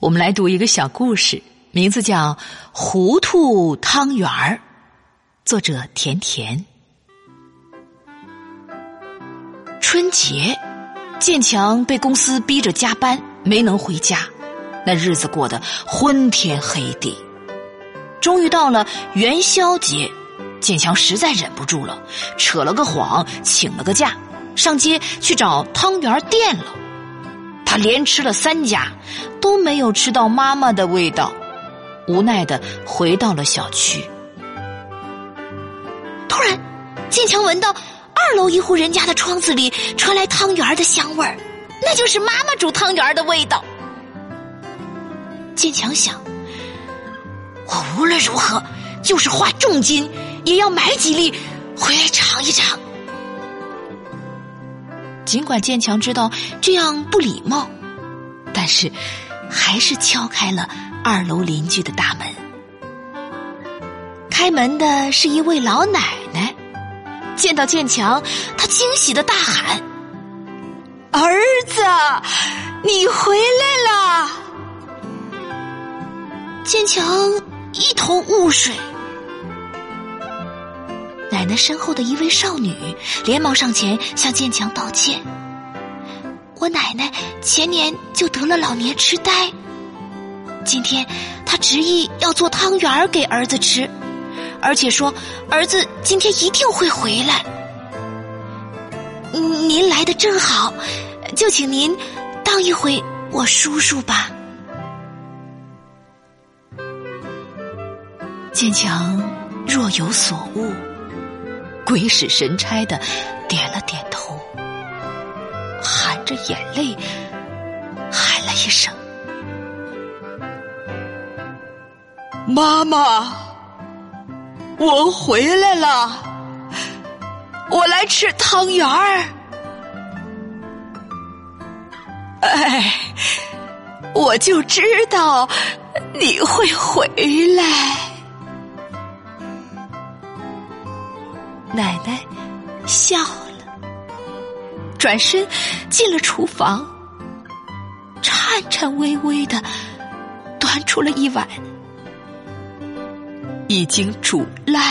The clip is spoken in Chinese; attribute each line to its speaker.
Speaker 1: 我们来读一个小故事，名字叫《糊涂汤圆儿》，作者甜甜。春节，建强被公司逼着加班，没能回家，那日子过得昏天黑地。终于到了元宵节，建强实在忍不住了，扯了个谎，请了个假，上街去找汤圆店了。他连吃了三家，都没有吃到妈妈的味道，无奈的回到了小区。
Speaker 2: 突然，建强闻到二楼一户人家的窗子里传来汤圆的香味儿，那就是妈妈煮汤圆的味道。建强想，我无论如何，就是花重金也要买几粒回来尝一尝。
Speaker 1: 尽管建强知道这样不礼貌，但是还是敲开了二楼邻居的大门。开门的是一位老奶奶，见到建强，她惊喜的大喊：“
Speaker 2: 儿子，你回来了！”建强一头雾水。奶奶身后的一位少女连忙上前向建强道歉。我奶奶前年就得了老年痴呆，今天她执意要做汤圆给儿子吃，而且说儿子今天一定会回来。您来的正好，就请您当一回我叔叔吧。
Speaker 1: 建强若有所悟。鬼使神差的点了点头，含着眼泪喊了一声：“
Speaker 3: 妈妈，我回来了，我来吃汤圆儿。”哎，我就知道你会回来。
Speaker 1: 笑了，转身进了厨房，颤颤巍巍的端出了一碗已经煮烂